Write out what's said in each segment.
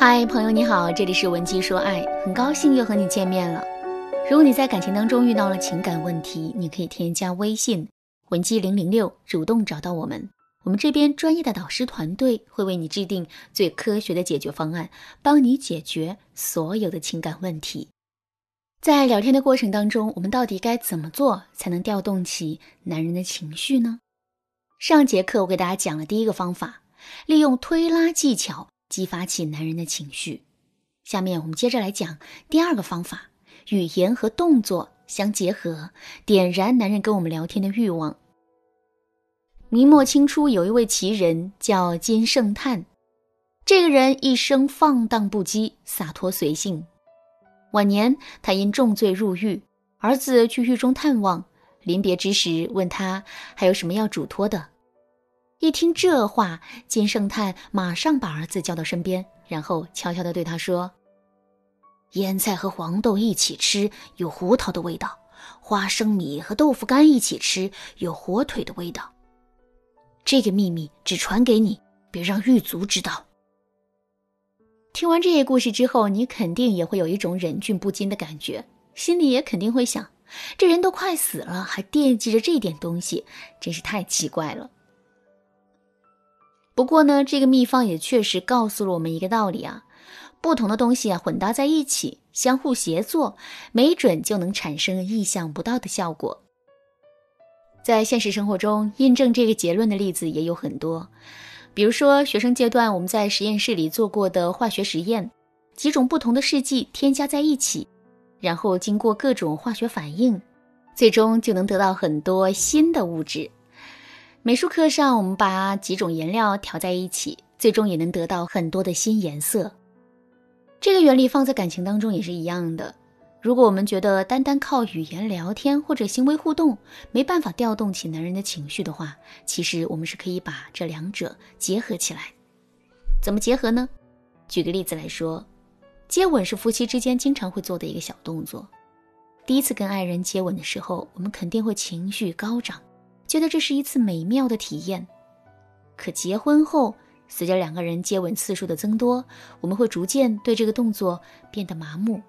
嗨，朋友你好，这里是文姬说爱，很高兴又和你见面了。如果你在感情当中遇到了情感问题，你可以添加微信文姬零零六，主动找到我们，我们这边专业的导师团队会为你制定最科学的解决方案，帮你解决所有的情感问题。在聊天的过程当中，我们到底该怎么做才能调动起男人的情绪呢？上节课我给大家讲了第一个方法，利用推拉技巧激发起男人的情绪。下面我们接着来讲第二个方法，语言和动作相结合，点燃男人跟我们聊天的欲望。明末清初有一位奇人叫金圣叹，这个人一生放荡不羁，洒脱随性。晚年他因重罪入狱，儿子去狱中探望。临别之时，问他还有什么要嘱托的。一听这话，金圣叹马上把儿子叫到身边，然后悄悄地对他说：“腌菜和黄豆一起吃，有胡桃的味道；花生米和豆腐干一起吃，有火腿的味道。这个秘密只传给你，别让狱卒知道。”听完这些故事之后，你肯定也会有一种忍俊不禁的感觉，心里也肯定会想。这人都快死了，还惦记着这点东西，真是太奇怪了。不过呢，这个秘方也确实告诉了我们一个道理啊：不同的东西啊混搭在一起，相互协作，没准就能产生意想不到的效果。在现实生活中，印证这个结论的例子也有很多，比如说学生阶段我们在实验室里做过的化学实验，几种不同的试剂添加在一起。然后经过各种化学反应，最终就能得到很多新的物质。美术课上，我们把几种颜料调在一起，最终也能得到很多的新颜色。这个原理放在感情当中也是一样的。如果我们觉得单单靠语言聊天或者行为互动没办法调动起男人的情绪的话，其实我们是可以把这两者结合起来。怎么结合呢？举个例子来说。接吻是夫妻之间经常会做的一个小动作。第一次跟爱人接吻的时候，我们肯定会情绪高涨，觉得这是一次美妙的体验。可结婚后，随着两个人接吻次数的增多，我们会逐渐对这个动作变得麻木。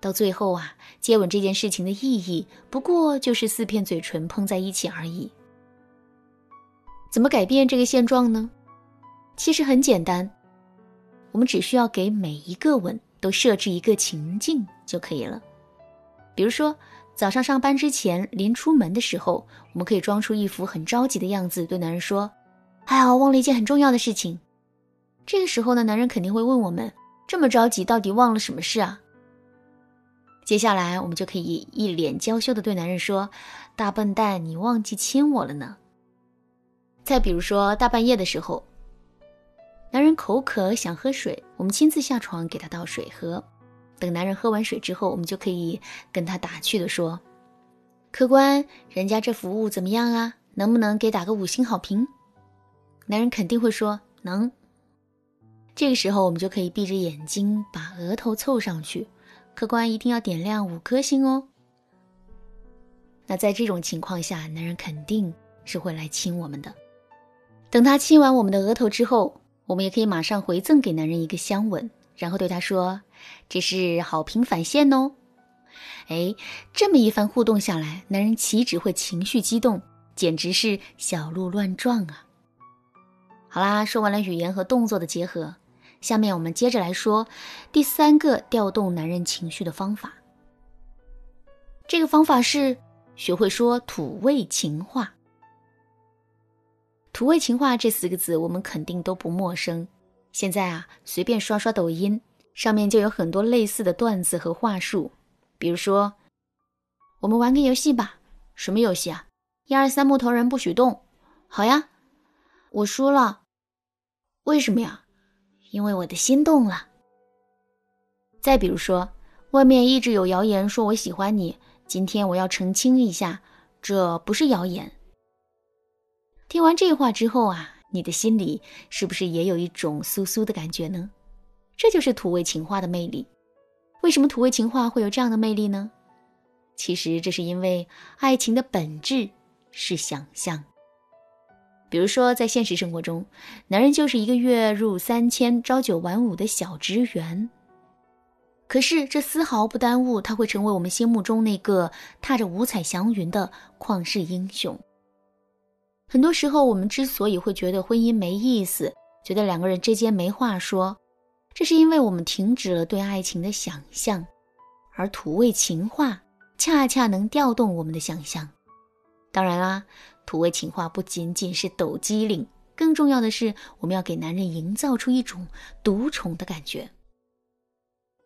到最后啊，接吻这件事情的意义不过就是四片嘴唇碰在一起而已。怎么改变这个现状呢？其实很简单。我们只需要给每一个吻都设置一个情境就可以了。比如说，早上上班之前，临出门的时候，我们可以装出一副很着急的样子，对男人说：“哎呀，忘了一件很重要的事情。”这个时候呢，男人肯定会问我们：“这么着急，到底忘了什么事啊？”接下来，我们就可以一脸娇羞的对男人说：“大笨蛋，你忘记亲我了呢。”再比如说，大半夜的时候。男人口渴想喝水，我们亲自下床给他倒水喝。等男人喝完水之后，我们就可以跟他打趣的说：“客官，人家这服务怎么样啊？能不能给打个五星好评？”男人肯定会说能。这个时候，我们就可以闭着眼睛把额头凑上去，客官一定要点亮五颗星哦。那在这种情况下，男人肯定是会来亲我们的。等他亲完我们的额头之后。我们也可以马上回赠给男人一个香吻，然后对他说：“这是好评返现哦。”哎，这么一番互动下来，男人岂止会情绪激动，简直是小鹿乱撞啊！好啦，说完了语言和动作的结合，下面我们接着来说第三个调动男人情绪的方法。这个方法是学会说土味情话。土味情话这四个字，我们肯定都不陌生。现在啊，随便刷刷抖音，上面就有很多类似的段子和话术。比如说，我们玩个游戏吧。什么游戏啊？一二三木头人不许动。好呀，我输了。为什么呀？因为我的心动了。再比如说，外面一直有谣言说我喜欢你，今天我要澄清一下，这不是谣言。听完这话之后啊，你的心里是不是也有一种酥酥的感觉呢？这就是土味情话的魅力。为什么土味情话会有这样的魅力呢？其实这是因为爱情的本质是想象。比如说，在现实生活中，男人就是一个月入三千、朝九晚五的小职员。可是这丝毫不耽误他会成为我们心目中那个踏着五彩祥云的旷世英雄。很多时候，我们之所以会觉得婚姻没意思，觉得两个人之间没话说，这是因为我们停止了对爱情的想象，而土味情话恰恰能调动我们的想象。当然啦，土味情话不仅仅是抖机灵，更重要的是，我们要给男人营造出一种独宠的感觉。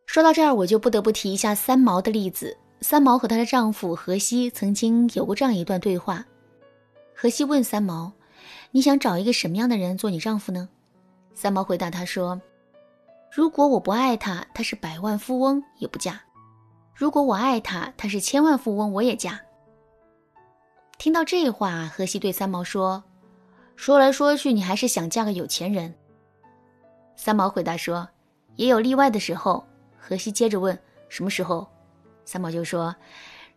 说到这儿，我就不得不提一下三毛的例子。三毛和她的丈夫荷西曾经有过这样一段对话。荷西问三毛：“你想找一个什么样的人做你丈夫呢？”三毛回答他说：“如果我不爱他，他是百万富翁也不嫁；如果我爱他，他是千万富翁我也嫁。”听到这话，荷西对三毛说：“说来说去，你还是想嫁个有钱人。”三毛回答说：“也有例外的时候。”荷西接着问：“什么时候？”三毛就说：“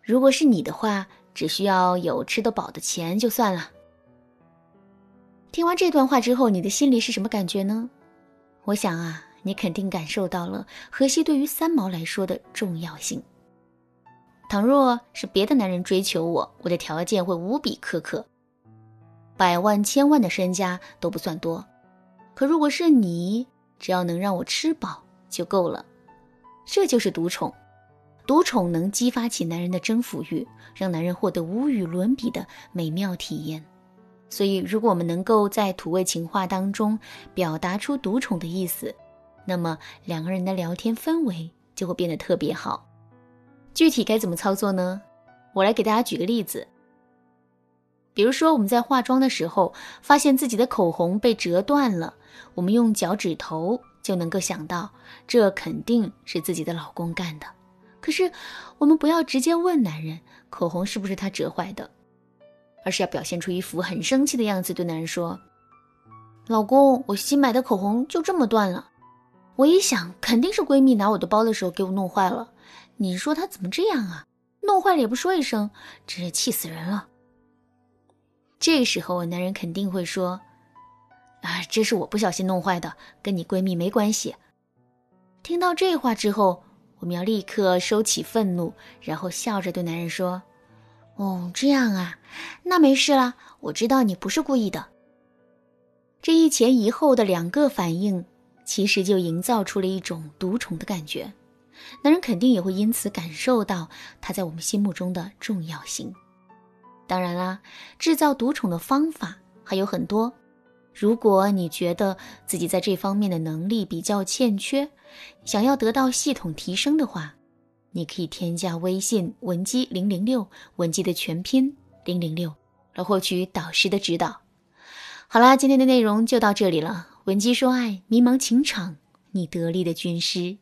如果是你的话，只需要有吃得饱的钱就算了。”听完这段话之后，你的心里是什么感觉呢？我想啊，你肯定感受到了荷西对于三毛来说的重要性。倘若是别的男人追求我，我的条件会无比苛刻，百万千万的身家都不算多。可如果是你，只要能让我吃饱就够了。这就是独宠，独宠能激发起男人的征服欲，让男人获得无与伦比的美妙体验。所以，如果我们能够在土味情话当中表达出独宠的意思，那么两个人的聊天氛围就会变得特别好。具体该怎么操作呢？我来给大家举个例子。比如说，我们在化妆的时候，发现自己的口红被折断了，我们用脚趾头。就能够想到，这肯定是自己的老公干的。可是，我们不要直接问男人口红是不是他折坏的，而是要表现出一副很生气的样子，对男人说：“老公，我新买的口红就这么断了。我一想，肯定是闺蜜拿我的包的时候给我弄坏了。你说她怎么这样啊？弄坏了也不说一声，真是气死人了。”这个时候，男人肯定会说。啊，这是我不小心弄坏的，跟你闺蜜没关系。听到这话之后，我们要立刻收起愤怒，然后笑着对男人说：“哦，这样啊，那没事啦，我知道你不是故意的。”这一前一后的两个反应，其实就营造出了一种独宠的感觉，男人肯定也会因此感受到他在我们心目中的重要性。当然啦，制造独宠的方法还有很多。如果你觉得自己在这方面的能力比较欠缺，想要得到系统提升的话，你可以添加微信文姬零零六，文姬的全拼零零六，来获取导师的指导。好啦，今天的内容就到这里了。文姬说爱，迷茫情场，你得力的军师。